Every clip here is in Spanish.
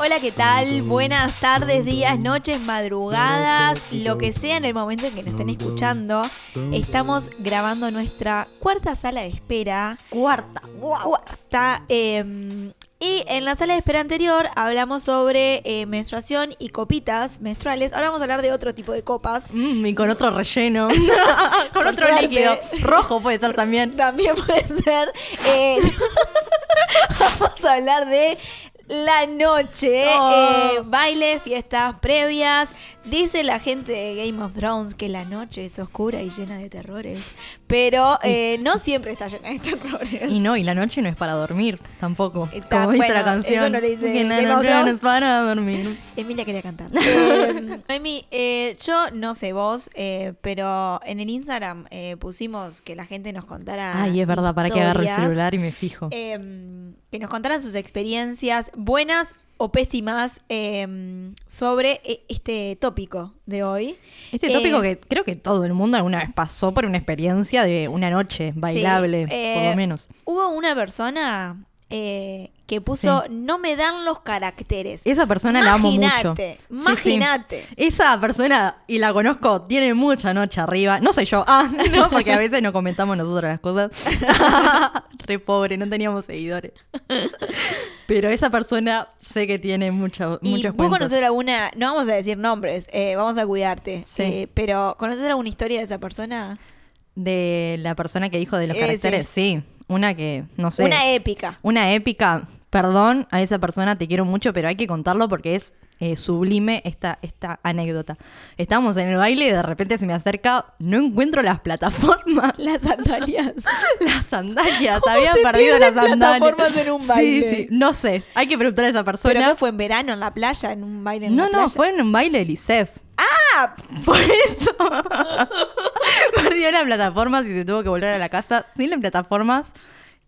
Hola, ¿qué tal? Buenas tardes, días, noches, madrugadas, lo que sea en el momento en que nos estén escuchando. Estamos grabando nuestra cuarta sala de espera. Cuarta. Cuarta. eh, y en la sala de espera anterior hablamos sobre eh, menstruación y copitas menstruales. Ahora vamos a hablar de otro tipo de copas. Mm, y con otro relleno. con Por otro suerte. líquido. Rojo puede ser también. También puede ser. eh, vamos a hablar de la noche, Oh. eh, baile, fiestas previas. Dice la gente de Game of Thrones que la noche es oscura y llena de terrores. Pero eh, no siempre está llena de terrores. Y no, y la noche no es para dormir tampoco. Está- como dice bueno, la canción. eso no le dice que la noche no es para dormir. Emilia quería cantar. Eh, Noemi, eh, yo no sé vos, eh, pero en el Instagram eh, pusimos que la gente nos contara. Ay, es verdad, para que agarre el celular y me fijo. eh, que nos contaran sus experiencias buenas o pésimas eh, sobre eh, este tópico de hoy. Este tópico eh, que creo que todo el mundo alguna vez pasó por una experiencia de una noche bailable, Sí, eh, por lo menos. Hubo una persona eh, que puso no me dan los caracteres. Esa persona la amo mucho. Imagínate, Sí. Esa persona, y la conozco, tiene mucha noche arriba. No soy yo. Ah, no, porque a veces no comentamos nosotros las cosas. Re pobre, no teníamos seguidores. Pero esa persona sé que tiene mucho, Y muchos vos conocer alguna, no vamos a decir nombres, eh, vamos a cuidarte. Sí. eh, pero ¿conoces alguna historia de esa persona? De la persona que dijo de los Eh, caracteres, sí. Una que, no sé. Una épica. Una épica. Perdón a esa persona, te quiero mucho, pero hay que contarlo porque es eh, sublime esta, esta anécdota. Estábamos en el baile y de repente se me acerca, no encuentro las plataformas. Las sandalias. Las sandalias, ¿Cómo había se perdido las sandalias. plataformas en un baile? Sí, sí, no sé, hay que preguntarle a esa ¿Pero persona. qué fue en verano, en la playa, en un baile en no, la no, playa? fue en un baile del ISEF. ¡Ah! Por eso perdió las plataformas y se tuvo que volver a la casa sin las plataformas.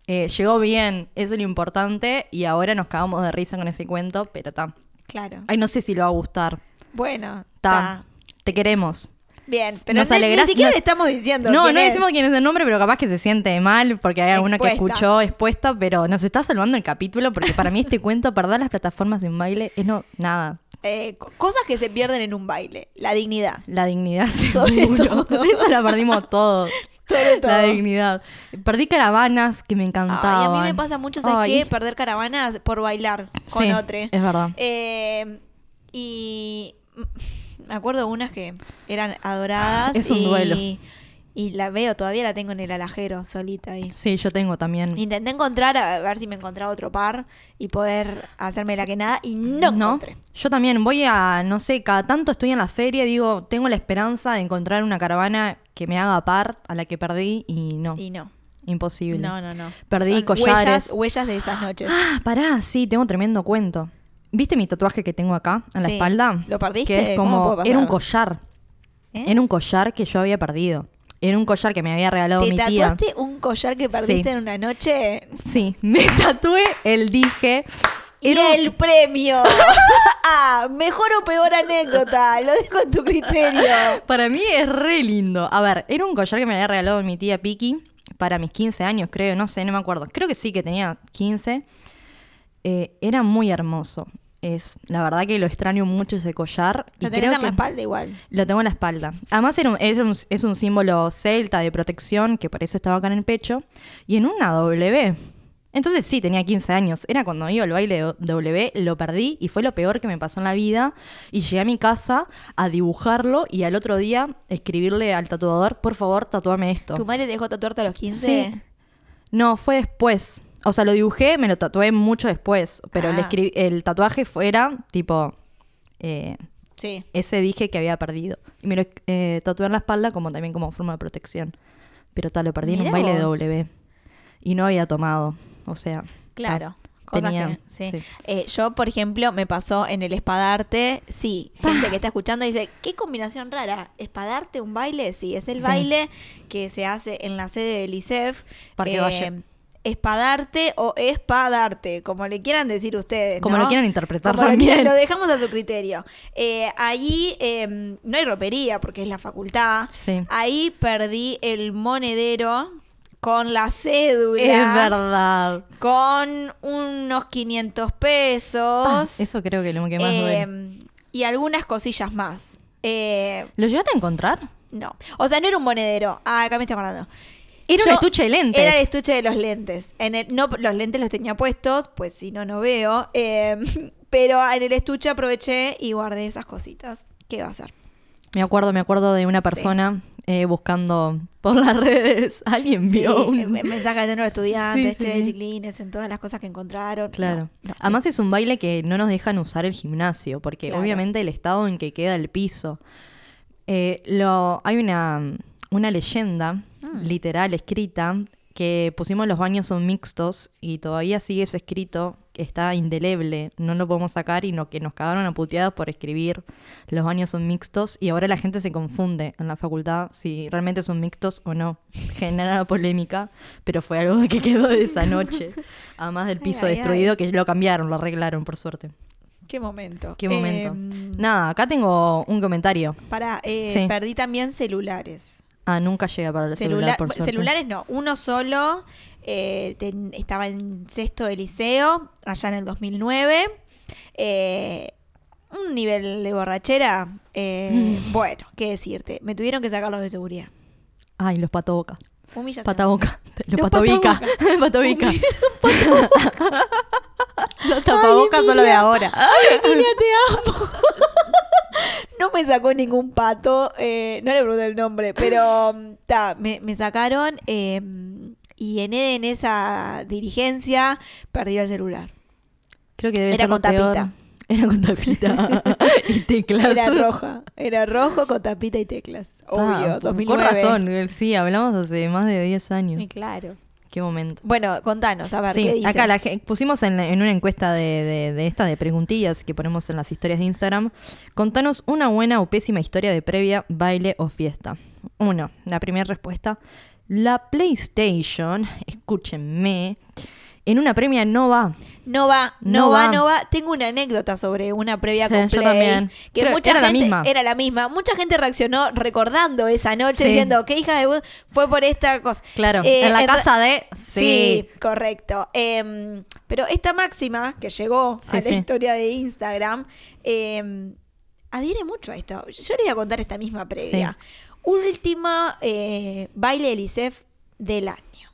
Eh, llegó bien, eso es lo importante. Y ahora nos cagamos de risa con ese cuento, pero está. Claro. Ay, no sé si le va a gustar. Bueno, está. Te queremos. Bien, pero Nos ni- siquiera le estamos diciendo No, quién no es. decimos quién es el nombre, pero capaz que se siente mal porque hay alguna que escuchó expuesta, pero nos está salvando el capítulo porque para mí este cuento, perder las plataformas en baile, es no, nada. Eh, co- cosas que se pierden en un baile. La dignidad. La dignidad, Sobre seguro. todo. Eso la perdimos todos. Sobre todo. La dignidad. Perdí caravanas que me Ay, encantaban. a mí me pasa mucho, ¿sabes Ay, qué? Perder caravanas por bailar con sí, otro. Es verdad. Eh, y me acuerdo unas que eran adoradas. Es un y, duelo. Y la veo, todavía la tengo en el alajero, solita ahí. Sí, yo tengo también. Intenté encontrar, a ver si me encontraba otro par y poder hacerme la que nada y no, encontré. Yo también voy a, no sé, cada tanto estoy en la feria, digo, tengo la esperanza de encontrar una caravana que me haga par a la que perdí y no, Y no. imposible. No, no, no. Perdí Son collares. Huellas, huellas de esas noches. Ah, pará, sí, tengo tremendo cuento. ¿Viste mi tatuaje que tengo acá en la Sí. espalda? ¿Lo perdiste? Que es ¿Cómo como, era un collar. ¿Eh? Era un collar que yo había perdido. Era un collar que me había regalado ¿Te mi tía. tatuaste un collar que perdiste Sí. en una noche? Sí, me tatué el dije. Era un- el premio. ah, mejor o peor anécdota. Lo dejo en tu criterio. Para mí es re lindo. A ver, era un collar que me había regalado mi tía Piki para mis 15 años, creo, no sé, no me acuerdo. Creo que sí, que tenía 15. Eh, era muy hermoso. Es, la verdad que lo extraño mucho ese collar. y Lo tenés creo en la que espalda igual. Lo tengo en la espalda. Además era un- es, un, es un símbolo celta de protección, que por eso estaba acá en el pecho. Y en una W. Entonces sí, tenía 15 años. Era cuando iba al baile de W, lo perdí y fue lo peor que me pasó en la vida. Y llegué a mi casa a dibujarlo y al otro día escribirle al tatuador, por favor, tatuame esto. ¿Tu madre dejó tatuarte a los 15? Sí. No, fue después. O sea, lo dibujé, me lo tatué mucho después. Pero Ah. escribí- el tatuaje fuera tipo... eh, Sí. ese dije que había perdido. Y me lo eh, tatué en la espalda como también como forma de protección. Pero tal, lo perdí en un baile de. W. Y no había tomado. O sea. Claro. ta, Cosas tenía- que, sí. sí. Eh, yo, por ejemplo, me pasó en el espadarte. Sí, gente que está escuchando dice, qué combinación rara. ¿Espadarte un baile? Sí, es el Sí. baile que se hace en la sede del ISEF. Parque Valle. Espadarte o espadarte, como le quieran decir ustedes. Como lo quieran interpretar Como lo también. quieran, Lo dejamos a su criterio. Eh, allí eh, no hay ropería porque es la facultad. Sí. Ahí perdí el monedero con la cédula. Es verdad. Con unos 500 pesos. Ah, eso creo que lo que más duele. eh, y algunas cosillas más. Eh, ¿Lo llegaste a encontrar? no. O sea, no era un monedero. Ah, acá me estoy acordando. Era un estuche de lentes. Era el estuche de los lentes. En el- no, los lentes los tenía puestos, pues si no, no veo. Eh, pero en el estuche aproveché y guardé esas cositas. ¿Qué va a hacer? Me acuerdo, me acuerdo de una persona eh, buscando por las redes. Alguien Sí, vio un... eh, mensajes de nuevos estudiantes, Sí, sí, che, sí. chiquilines, en todas las cosas que encontraron. Claro. No, no. Además es un baile que no nos dejan usar el gimnasio, porque Claro. obviamente el estado en que queda el piso. Eh, lo, hay una, una leyenda Mm. literal escrita que pusimos los baños son mixtos y todavía sigue eso escrito, que está indeleble, no lo podemos sacar y no, que nos cagaron a por escribir los baños son mixtos y ahora la gente se confunde en la facultad si realmente son mixtos o no. Genera polémica, pero fue algo que quedó de esa noche. Además del piso Ay, ay, destruido, que lo cambiaron, lo arreglaron, por suerte. Qué momento. Qué momento. Em, Nada, acá tengo un comentario. Para, eh, Sí. perdí también celulares. Ah, nunca llega para el celular, Celular- por suerte. celulares no, uno solo. eh, ten- estaba en sexto de liceo, allá en el 2009. Eh, un nivel de borrachera. eh, bueno, qué decirte. Me tuvieron que sacar los de seguridad. Ay, los patoboca. Humillación. Pataboca. Los, Los patobica. patobica. los tapabocas son lo de ahora. Emilia, te amo. No me sacó ningún pato, eh, no le pregunté el nombre, pero mm, ta, me, me sacaron eh, y en, en esa dirigencia perdí el celular. Creo que debe Era ser con tapita. peor. Era con tapita. y teclas. Era roja, era rojo con tapita y teclas. Obvio, Ah, 2009. Con razón, eh, sí, hablamos hace más de 10 años. Claro. Qué momento. Bueno, contanos, a ver, Sí, ¿qué dice? acá la pusimos en, en una encuesta de, de, de esta de preguntillas que ponemos en las historias de Instagram. Contanos una buena o pésima historia de previa, baile o fiesta. Uno, la primera respuesta. La PlayStation, escúchenme, en una premia no va. No va, no, No va, va. no va. Tengo una anécdota sobre una previa Sí, con yo también. Que Creo- mucha era la gente, misma. Era la misma. Mucha gente reaccionó recordando esa noche Sí. diciendo que hija de fue por esta cosa. Claro, Eh, en la casa de... Sí, correcto. Em, pero esta máxima que llegó Sí, a la sí. historia de Instagram em, adhiere mucho a esto. Yo les voy a contar esta misma previa. Última eh, baile del ICEF del año.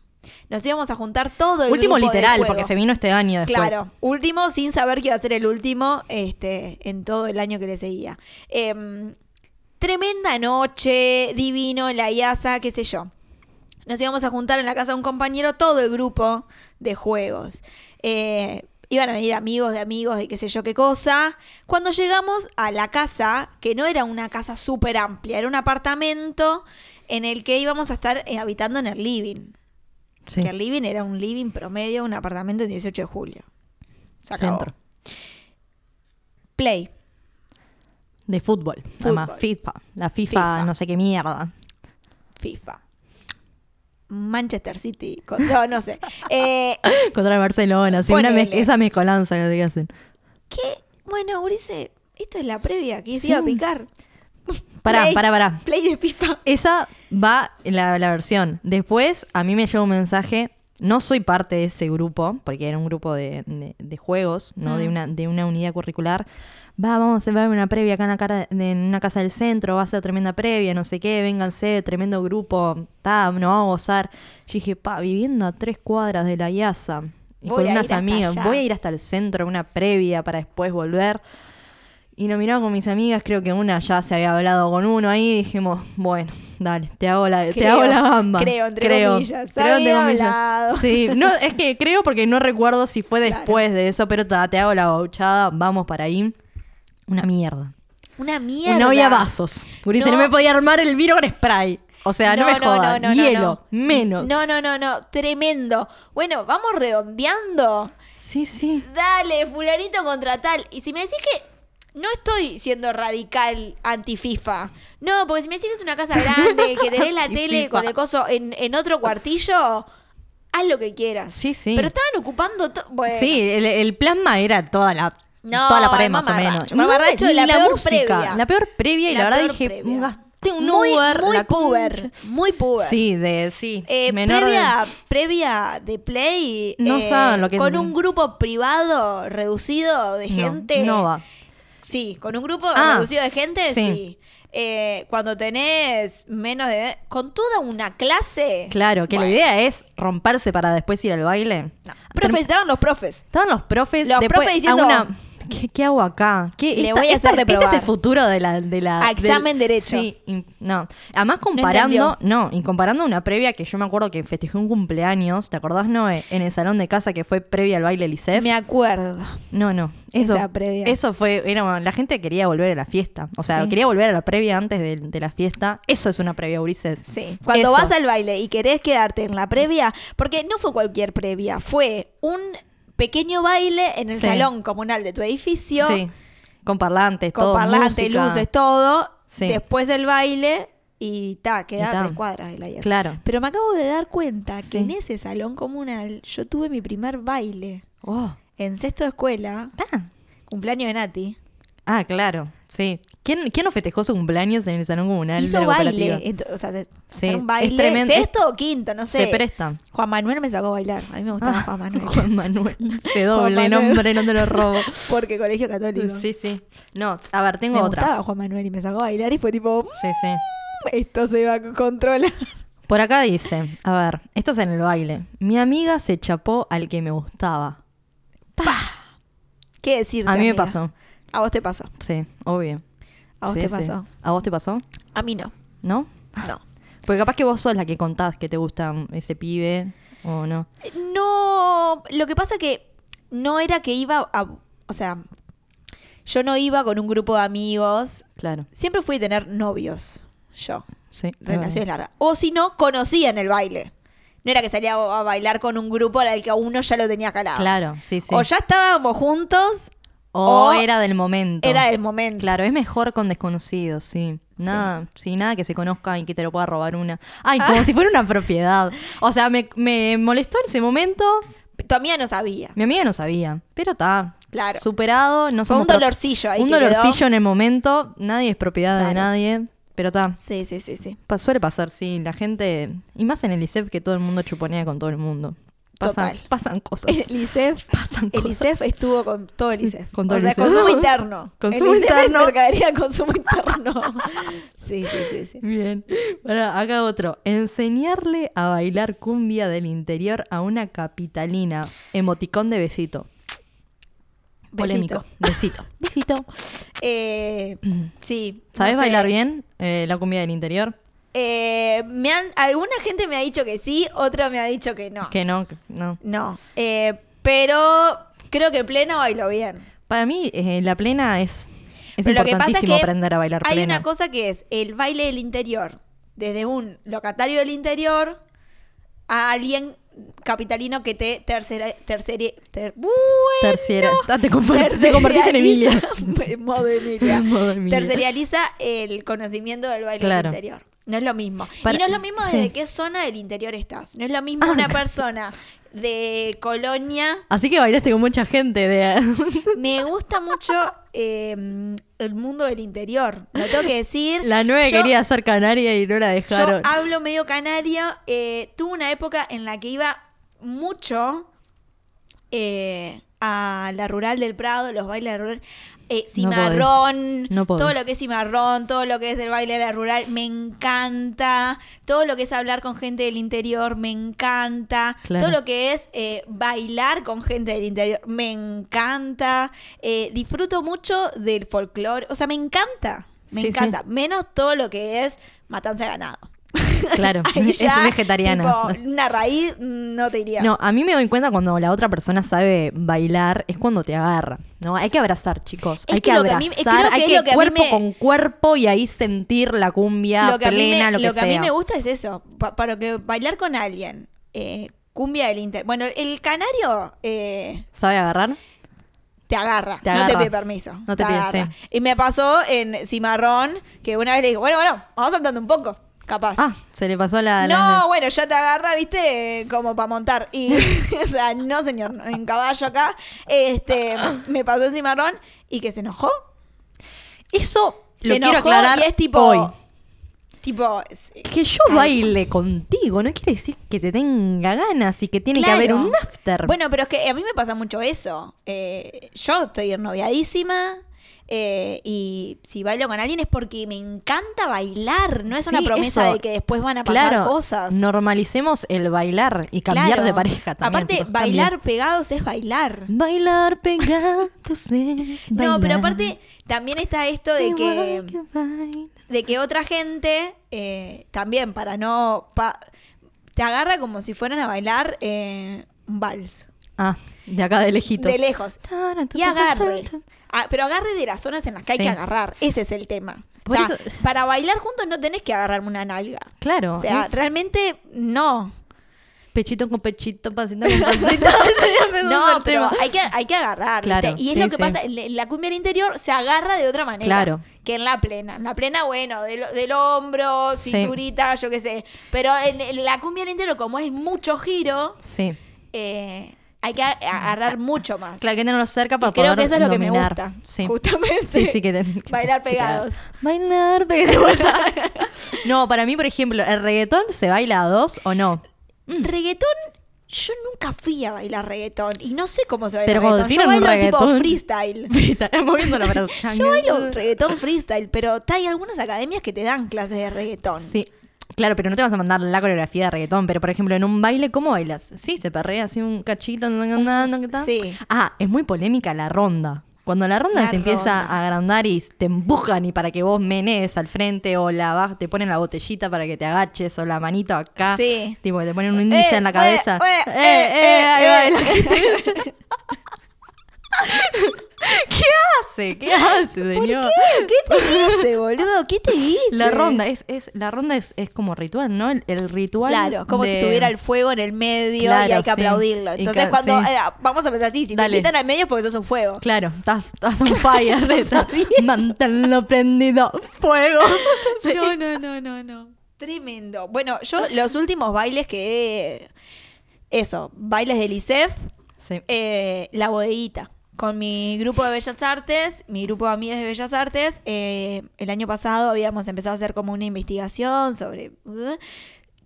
Nos íbamos a juntar todo el Último grupo literal, juego. porque se vino este año después. Claro, último sin saber que iba a ser el último este, en todo el año que le seguía. Em, tremenda noche, divino, la IASA, qué sé yo. Nos íbamos a juntar en la casa de un compañero todo el grupo de juegos. Eh, iban a venir amigos de amigos de qué sé yo qué cosa. Cuando llegamos a la casa, que no era una casa súper amplia, era un apartamento en el que íbamos a estar eh, habitando en el living. Sí, Que el living era un living promedio, un apartamento en 18 de julio. Se acabó. centro. Play. De fútbol. Fútbol. Además, FIFA. La FIFA, FIFA. no sé qué mierda. FIFA. Manchester City. con- no, sé. Eh, Contra el Barcelona. Sí, una mez- esa mezcolanza que hacen. ¿Qué? Bueno, Urice, esto es la previa que se Sí. iba a picar. Pará, Play- pará, pará. Play de FIFA. Esa va en la, la versión. Después a mí me llegó un mensaje. No soy parte de ese grupo, porque era un grupo de, de- de juegos, no de, Mm. una, de una unidad curricular. Va, vamos a ver una previa acá en, la cara en una casa del centro, va a ser tremenda previa, no sé qué, vénganse, tremendo grupo, ta, nos vamos a gozar. Yo dije, pa, viviendo a tres cuadras de la IASA, y Voy con a unas amigas, voy a ir hasta el centro, a una previa para después volver. Y nos miraba con mis amigas, creo que una ya se había hablado con uno ahí, y dijimos, bueno, dale, te hago la, te Creo, hago la gamba. creo, entre comillas, creo, entre había comillas. hablado. Sí, no, es que creo porque no recuerdo si fue Claro. después de eso, pero ta, te hago la bauchada, vamos para ahí. Una mierda. Una mierda. No había vasos. Ulises, no. No. me podía armar el vino con spray. O sea, no, me jodas. Hielo, menos. No, no, no, no. Tremendo. Bueno, vamos redondeando. Sí, sí. Dale, fulanito contra tal. Y si me decís que no estoy siendo radical anti-FIFA. No, porque si me decís que es una casa grande, que tenés la tele con el coso en, en otro cuartillo, haz lo que quieras. Sí, sí. Pero estaban ocupando todo. Bueno, Sí, el, el plasma era toda la, No, toda la pared más o menos. mamarracho, Ni la peor música, previa. La peor previa y La la, verdad dije, previa. un gas- tengo un muy, Uber, muy la puber. Muy puber. Sí, de, sí. Eh, menor de- previa, de Play, No eh, saben lo que con un grupo privado reducido de No, gente. No va. Sí, con un grupo Ah, reducido de gente, sí. sí. Eh, cuando tenés menos de... Con toda una clase... Claro, que Bueno, la idea es romperse para después ir al baile. no. Profes, estaban los profes. Estaban los profes. Los después profes diciendo- a una- ¿Qué, qué hago acá? ¿Qué, Le esta- voy a esta- hacer Este es el futuro de la... De la A examen del- derecho. Sí, no. Además comparando... No, y comparando una previa que yo me acuerdo que festejé un cumpleaños. ¿Te acordás, Noé? En el salón de casa que fue previa al baile Licef. Me acuerdo. No, no. Eso, Esa previa. eso fue... Era, la gente quería volver a la fiesta. O sea, Sí. quería volver a la previa antes de, de la fiesta. Eso es una previa, Ulises. Sí. Cuando Eso. vas al baile y querés quedarte en la previa, porque no fue cualquier previa, fue un pequeño baile en el Sí. salón comunal de tu edificio, Sí. Con parlantes, con todo. parlantes, música. luces, todo. Sí. Después del baile y ta, quedar ta. tres cuadras de la IAS. Claro. Pero me acabo de dar cuenta que en ese salón comunal yo tuve mi primer baile. Oh. En sexto de escuela, Ah. cumpleaños de Nati. Ah, claro, sí. ¿Quién, quién no festejó su cumpleaños en el salón comunal de Hizo la baile. o sea, de- Sí, hacer un es baile. tremendo. Sexto o quinto, no sé. Se presta. Juan Manuel me sacó a bailar. A mí me gustaba Ah, Juan Manuel. Juan Manuel. Ese doble Manuel. nombre, no te lo robo. Porque colegio católico. Sí, sí. No, a ver, tengo me otra. gustaba Juan Manuel y me sacó a bailar y fue tipo, "Mm, Sí, sí. esto se va a controlar. Por acá dice, a ver, esto es en el baile. Mi amiga se chapó al que me gustaba. ¿Qué decirte? A mí me pasó. A vos te pasó. Sí, obvio. A vos Sí, te sí. pasó. ¿A vos te pasó? A mí no. ¿No? No. Porque capaz que vos sos la que contás que te gusta ese pibe o no. No, lo que pasa que no era que iba a, o sea, yo no iba con un grupo de amigos. Claro, Siempre fui a tener novios, yo, sí. relaciones largas. O si no, conocía en el baile. No era que salía a bailar con un grupo al que uno ya lo tenía calado. Claro, sí, sí. O ya estábamos juntos, O o era del momento. era el momento. Claro, es mejor con desconocidos, sí. Nada, sí. nada que se conozca y que te lo pueda robar una. Ay, como Ah. si fuera una propiedad. O sea, me, me molestó en ese momento. Tu amiga no sabía. Mi amiga no sabía, pero está. Claro. Superado, no Fue un dolorcillo ahí Un que quedó. dolorcillo en el momento. Nadie es propiedad de nadie, pero está. Sí, sí, sí, sí. Pa- Suele pasar, sí. La gente. Y más en el ICEF que todo el mundo chuponea con todo el mundo. Pasan, Total. pasan cosas. El ICEF, Pasan el cosas. ICEF estuvo con todo el ICEF. Con todo o el sea, ICEF. consumo interno. Consumo el ICEF interno. es mercadería consumo interno. sí, sí, sí, sí. Bien. Para acá otro. Enseñarle a bailar cumbia del interior a una capitalina. Emoticón de besito. Polémico. Besito. Besito. Eh, sí. no ¿Sabes sé. bailar bien eh, la cumbia del interior? Eh, me han, alguna gente me ha dicho que sí, otra me ha dicho que no. Que no, que no. No. Eh, pero creo que pleno bailo bien. Para mí, eh, la plena es, es Pero lo que pasa es importantísimo que aprender a bailar Hay plena. una cosa que es el baile del interior. Desde un locatario del interior a alguien capitalino que te tercera, terceri- ter- bueno. Ah, te, te convertiste en Emilia. modo Emilia. Modo Emilia. Tercerializa el conocimiento del baile Claro. del interior. No es lo mismo. Para- y no es lo mismo sí. desde qué zona del interior estás. No es lo mismo Ah, una persona de Colonia. Así que bailaste con mucha gente de... Me gusta mucho eh, el mundo del interior. Lo tengo que decir. La nueve Yo- quería ser canaria y no la dejaron. Yo hablo medio canario. eh, tuve una época en la que iba mucho eh, a la rural del Prado, los bailes de rural. Eh, cimarrón, No todo lo que es cimarrón, todo lo que es del baile de la rural, me encanta. Todo lo que es hablar con gente del interior, me encanta. Claro. Todo lo que es eh, bailar con gente del interior, me encanta. Eh, disfruto mucho del folclore, o sea, me encanta. Me Sí, sí. encanta. Menos todo lo que es matanza de ganado. Claro, Ahí es ya, vegetariana. tipo, una raíz mm, no te iría. No, a mí me doy cuenta cuando la otra persona sabe bailar, es cuando te agarra. ¿no? Hay que abrazar, chicos. Es hay que mí- abrazar, que hay que que cuerpo me- con cuerpo y ahí sentir la cumbia lo que a mí plena, me, lo que, lo que a mí me gusta es eso. Pa- para que bailar con alguien. eh, cumbia del inter. Bueno, el canario eh, ¿Sabe agarrar? te agarra. Te No te pide permiso. No te pide, sí. Y me pasó en Cimarrón que una vez le dijo, bueno, bueno, vamos saltando un poco. Capaz. Ah, se le pasó la... no, la- bueno, ya te agarra, viste, como para montar. Y, o sea, no, señor, en caballo acá. Este, me pasó en Cimarrón y que se enojó. Eso Se lo quiero enojó aclarar y es tipo, hoy. tipo. es- Que yo baile contigo, no quiere decir que te tenga ganas y que tiene que haber un after. Bueno, pero es que a mí me pasa mucho eso. Eh, yo estoy ennoviadísima. Eh, y si bailo con alguien es porque me encanta bailar, no es Sí, una promesa eso. de que después van a pasar claro, cosas. normalicemos el bailar y cambiar Claro. de pareja también. Aparte, tipo, bailar pegados es bailar. Bailar pegados es No, pero bailar. aparte también está esto de que, de que otra gente eh, también para no pa- te agarra como si fueran a bailar eh, un vals Ah, de acá de lejitos. de lejos y agarre. Ah, pero agarre de las zonas en las que hay que agarrar. Ese es el tema. O sea, eso- para bailar juntos no tenés que agarrarme una nalga. Claro. o sea, es realmente no. pechito con pechito, pasito con pasito. No, pero hay que, hay que agarrar. ¿viste? Claro, y es sí, lo que sí. pasa, la cumbia del interior se agarra de otra manera. Claro. Que en la plena. En la plena, bueno, del, del hombro, cinturita, yo qué sé. Pero en, en la cumbia del interior, como es mucho giro, Sí. eh, hay que agarrar mucho más. Claro, hay que tenerlos cerca para Y creo poder que eso es lo que me gusta. Sí. Justamente. Sí, sí, que te- Bailar pegados. Bailar pegados. no, para mí, por ejemplo, ¿el reggaetón se baila a dos o no? Reggaetón, yo nunca fui a bailar reggaetón. Y no sé cómo se baila Pero cuando reggaetón. Yo bailo tipo reggaetón- freestyle. Frita, moviendo la. Yo bailo reggaetón freestyle, pero hay algunas academias que te dan clases de reggaetón. Sí. Claro, pero no te vas a mandar la coreografía de reggaetón. Pero, por ejemplo, en un baile, ¿cómo bailas? Sí, se perrea así un cachito. ¿qué tal? Sí. Ah, es muy polémica la ronda. Cuando la ronda La se empieza ronda. a agrandar y te empujan y para que vos menees al frente o la te ponen la botellita para que te agaches o la manito acá. Sí. Tipo, que te ponen un índice Eh, en la eh, cabeza. eh, Eh, eh, eh, eh, baila. eh. ¿Qué hace? ¿Qué hace, señor? ¿Qué te dice, boludo? ¿Qué te dice? La ronda es, es la ronda es, es como ritual, ¿no? El, el ritual. Claro, como si de- tuviera el fuego en el medio y hay que sí. aplaudirlo. Entonces, ca- cuando. sí. eh, vamos a pensar así: si Dale. te invitan al medio es porque sos un fuego. Claro, estás, estás on fire. esa. Manténlo prendido. Fuego. Sí. No, no, no, no, no. Tremendo. Bueno, yo los últimos bailes que. he- Eso, bailes del ICEF, Sí. eh, la bodeguita. Con mi grupo de Bellas Artes, mi grupo de amigas de Bellas Artes, eh, el año pasado habíamos empezado a hacer como una investigación sobre. uh,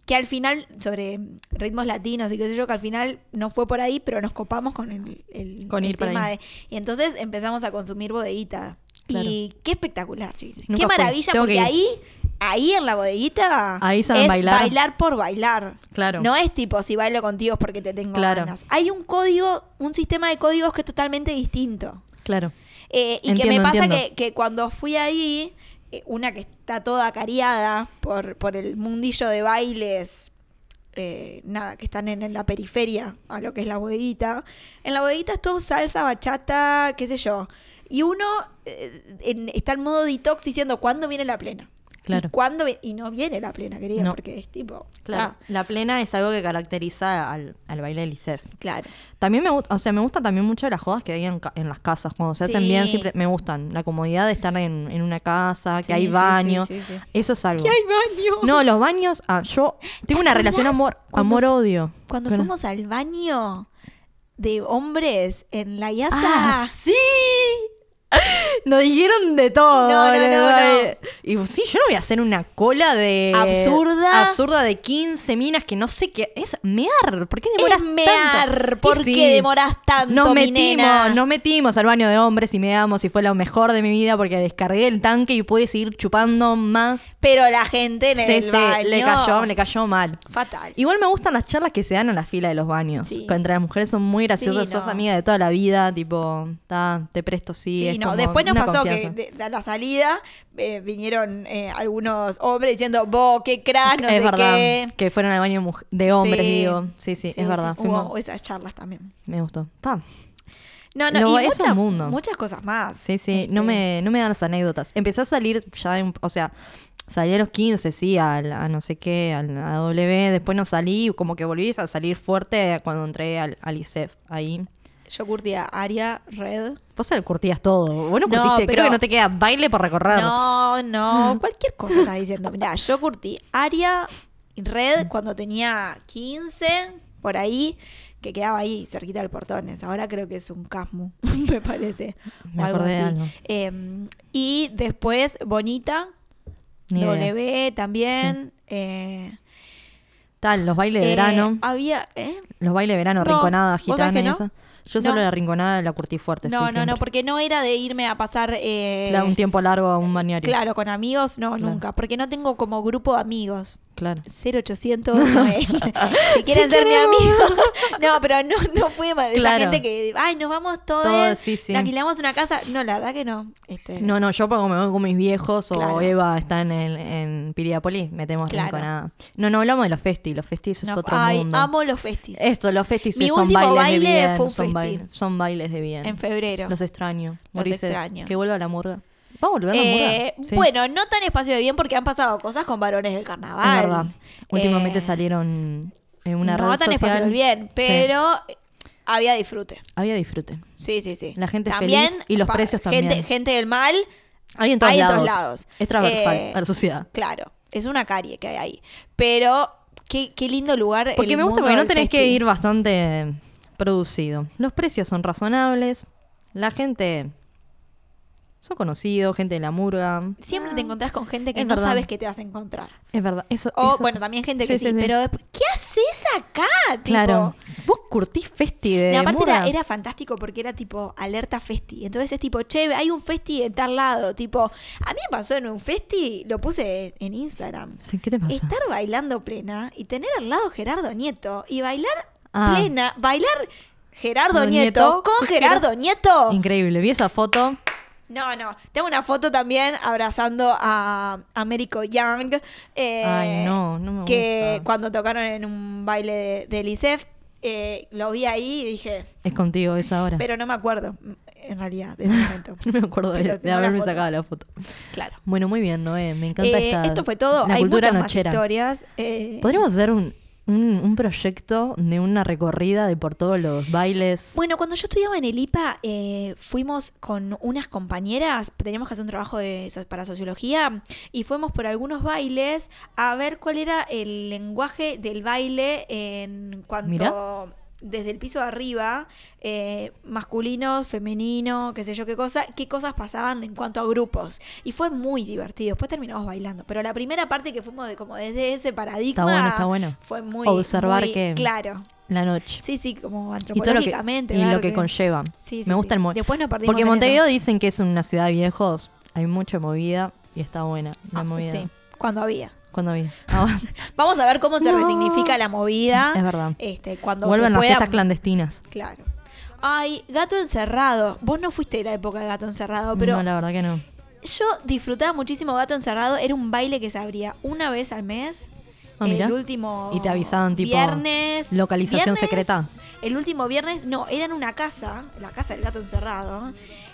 que al final, sobre ritmos latinos y qué sé yo, que al final no fue por ahí, pero nos copamos con el, el- Con el ir tema de. Y entonces empezamos a consumir bodeguita. Claro. Y qué espectacular, chicos. Qué maravilla, porque ir. ahí, ahí en la bodeguita. Ahí saben es bailar. por bailar. Claro. No es tipo si bailo contigo es porque te tengo Claro. ganas. Hay un código, un sistema de códigos que es totalmente distinto. Claro. Eh, y que me pasa que, que cuando fui ahí, eh, una que está toda cariada por, por el mundillo de bailes, eh, nada, que están en, en la periferia a lo que es la bodeguita. En la bodeguita es todo salsa, bachata, qué sé yo. Y uno en- está en modo detox diciendo, ¿cuándo viene la plena? Claro. ¿Y, cuándo vi- y no viene la plena, querida, No. porque es tipo... Claro. ah, La plena es algo que caracteriza al, al baile del ICEF. claro. También me gusta, o sea, me gusta también mucho las jodas que hay en, ca- en las casas. Cuando se hacen bien, siempre me gustan. La comodidad de estar en, en una casa, que Sí, hay sí, baño. sí. Eso es algo. ¿Qué hay baño? No, los baños, ah, yo tengo una relación amor, cuando amor-odio. Cuando fuimos al baño de hombres en la IASA. ¡Ah, sí! Nos dijeron de todo. No, no, no. Y sí, yo no voy a hacer una cola de... Absurda. Absurda de 15 minas que no sé qué... Es mear. ¿Por qué demoras es mear, tanto? ¿por sí, qué demoras tanto, Nos mi metimos, nena? nos metimos al baño de hombres y meamos y fue lo mejor de mi vida porque descargué el tanque y pude seguir chupando más. Pero la gente en Sí, el sí, baño... le cayó, le cayó mal. Fatal. Igual me gustan las charlas que se dan en la fila de los baños. Entre las mujeres son muy graciosas, sos no. amiga de toda la vida, tipo, ta, te presto sí. Sí, es no. como Después nos una pasó confianza. que de, de a la salida eh, vinieron eh, algunos hombres diciendo, vos, qué crack, no es sé verdad, qué. que fueron al baño muj- de hombres, Sí. digo. Sí, sí, es verdad. sí, fuimos- Hubo esas charlas también. Me gustó. Ta. No, no, Lo- y es un muchas- mundo. muchas cosas más. Sí, sí, no, Este, me, no me dan las anécdotas. Empecé a salir ya, o sea, salí a los 15, sí, al- a, no sé qué, al- a W, después no salí, como que volví a salir fuerte cuando entré al, al ICEF, ahí. Yo curtía Aria, Red. Vos curtías todo. Vos no No, curtiste, pero- creo que no te queda baile por recorrer. No, no, cualquier cosa estás diciendo. Mirá, yo curtí Aria Red cuando tenía 15, por ahí, que quedaba ahí cerquita del Portones. Ahora creo que es un Casmu, me parece. Me o algo acordé de así. algo. Eh, y después Bonita, Ni idea. W también. eh, Tal, los bailes de eh, verano. había. ¿eh? Los bailes de verano, No, rinconada, ¿vos sabés gitana que y no? eso. Yo solo No. la rinconada la curtí fuerte. No, sí, no, no, porque no era de irme a pasar. eh, un tiempo largo a un bañario. Claro, con amigos, no, Claro. nunca. Porque no tengo como grupo de amigos. Claro. 0800 Noel. si quieren ser mi amigo. no, pero no, no puede más. Claro. gente que, ay, nos vamos todos. Todos, sí, sí. Alquilamos una casa. No, la verdad que no. Este, No, no, yo porque me voy con mis viejos Claro. o Eva está en, el, en Piriápolis, metemos Claro. rinconada. No, no hablamos de los festis, los festis es otro ay, mundo. amo los festis. Esto, los festis Mi son bailes baile de bien. fue un son, son bailes de bien. en febrero. Los extraño. Los extraño. Que vuelva a la murga. ¿Va a volver Eh? Sí. Bueno, no tan espacio de bien porque han pasado cosas con varones del carnaval. es verdad. Últimamente Eh, salieron en una no red tan espacio del bien, pero eh, había disfrute. Había disfrute. Sí, sí, sí. La gente también, feliz y los precios también. Gente del mal, Hay en todos Hay en lados. todos lados. Es transversal Eh, a la sociedad. claro, es una carie que hay ahí. Pero qué, qué lindo lugar. Porque el me gusta porque no tenés que ir bastante producido. Los precios son razonables. La gente son conocidos, gente de la murga. Siempre te encontrás con gente que no verdad. sabes que te vas a encontrar. Es verdad. Eso, O, eso- bueno, también gente que Sí, sí, sí, sí. pero ¿qué haces acá? Tipo, Claro. Vos curtís festi de No, aparte murga. era, era fantástico porque era tipo alerta festi. Entonces es tipo, che, hay un festi en tal lado. Tipo, a mí me pasó en un festi, lo puse en, en Instagram. Sí, ¿Qué te pasa? Estar bailando plena y tener al lado Gerardo Nieto y bailar Ah. plena, bailar Gerardo Nieto. con Gerardo Nieto. Increíble. Vi esa foto. No, no. Tengo una foto también abrazando a Américo Young. eh, Ay, no, no me Que gusta. cuando tocaron en un baile de, del ISEF, eh, lo vi ahí y dije, Es contigo esa hora. pero no me acuerdo, en realidad, de ese momento. no me acuerdo de, de haberme sacado la foto. Claro. Bueno, muy bien, Noé. Me encanta Eh, esta. esto fue todo. La Hay cultura muchas nochera. más historias. eh, Podríamos hacer un, un, un proyecto de una recorrida de por todos los bailes. Bueno, cuando yo estudiaba en el IPA, eh, fuimos con unas compañeras, teníamos que hacer un trabajo de, para sociología, y fuimos por algunos bailes a ver cuál era el lenguaje del baile en cuanto... Mirá. Desde el piso de arriba, eh, masculino, femenino, qué sé yo qué cosa, qué cosas pasaban en cuanto a grupos. Y fue muy divertido. Después terminamos bailando. Pero la primera parte que fuimos de, como desde ese paradigma. Está bueno, está bueno. Fue muy. Observar muy que- Claro. La noche. Sí, sí, como Y todo lo que, antropológicamente. y lo que conlleva. Sí, sí, Me gusta sí. el mo- Después nos perdimos Porque en Montevideo eso. dicen que es una ciudad de viejos. Hay mucha movida y está buena la Ah, movida. Sí, cuando había. Cuando había. Ah. Vamos a ver cómo se No. resignifica la movida. Es verdad. Este, cuando Vuelven se las pueda. fiestas clandestinas. Claro. Ay, gato encerrado. Vos no fuiste de la época de gato encerrado, pero no, la verdad que no. yo disfrutaba muchísimo gato encerrado. Era un baile que se abría una vez al mes. Ah, mirá. el último Y te avisaban, tipo, viernes. localización viernes, secreta. El último viernes, no, era en una casa, la casa del gato encerrado,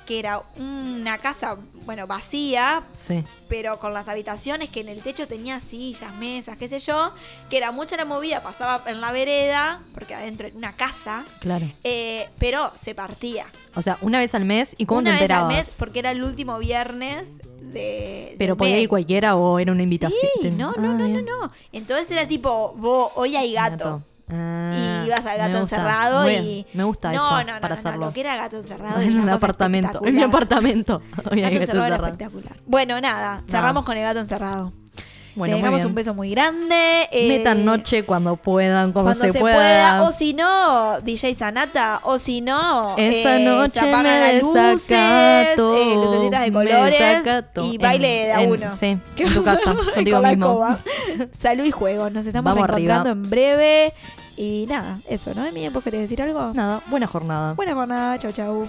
que era una casa, bueno, vacía, Sí. pero con las habitaciones que en el techo tenía sillas, mesas, qué sé yo, que era mucha la movida, pasaba en la vereda, porque adentro era una casa, Claro. eh, pero se partía. O sea, una vez al mes. ¿Y cómo una te vez al enterabas? mes, porque era el último viernes de. Pero podía mes. ir cualquiera o era una invitación. Sí, no, no, Ah, no, no, no. Entonces era tipo, vos, hoy hay gato. Ibas al gato encerrado Muy y. Me gusta no, eso no, no, para no, no, hacerlo. Lo que era gato encerrado. en el apartamento. En mi apartamento. Gato encerrado era encerrado. espectacular. Bueno, nada, cerramos con el gato encerrado. Bueno, Le muy dejamos un beso muy grande. eh, Metan noche cuando puedan, cuando, cuando se, pueda. O si no, DJ Sanata. O si no, Esta eh, noche se apagan me las luces, desacato, eh, lucecitas de colores desacato. y baile de a En- uno. sí, en tu casa, contigo Con la mismo. Salud y juego. Nos estamos Vamos arriba. en breve. Y nada, eso, ¿no? Emilia, ¿vos querés decir algo? Nada, buena jornada. Buena jornada. Chau, chau.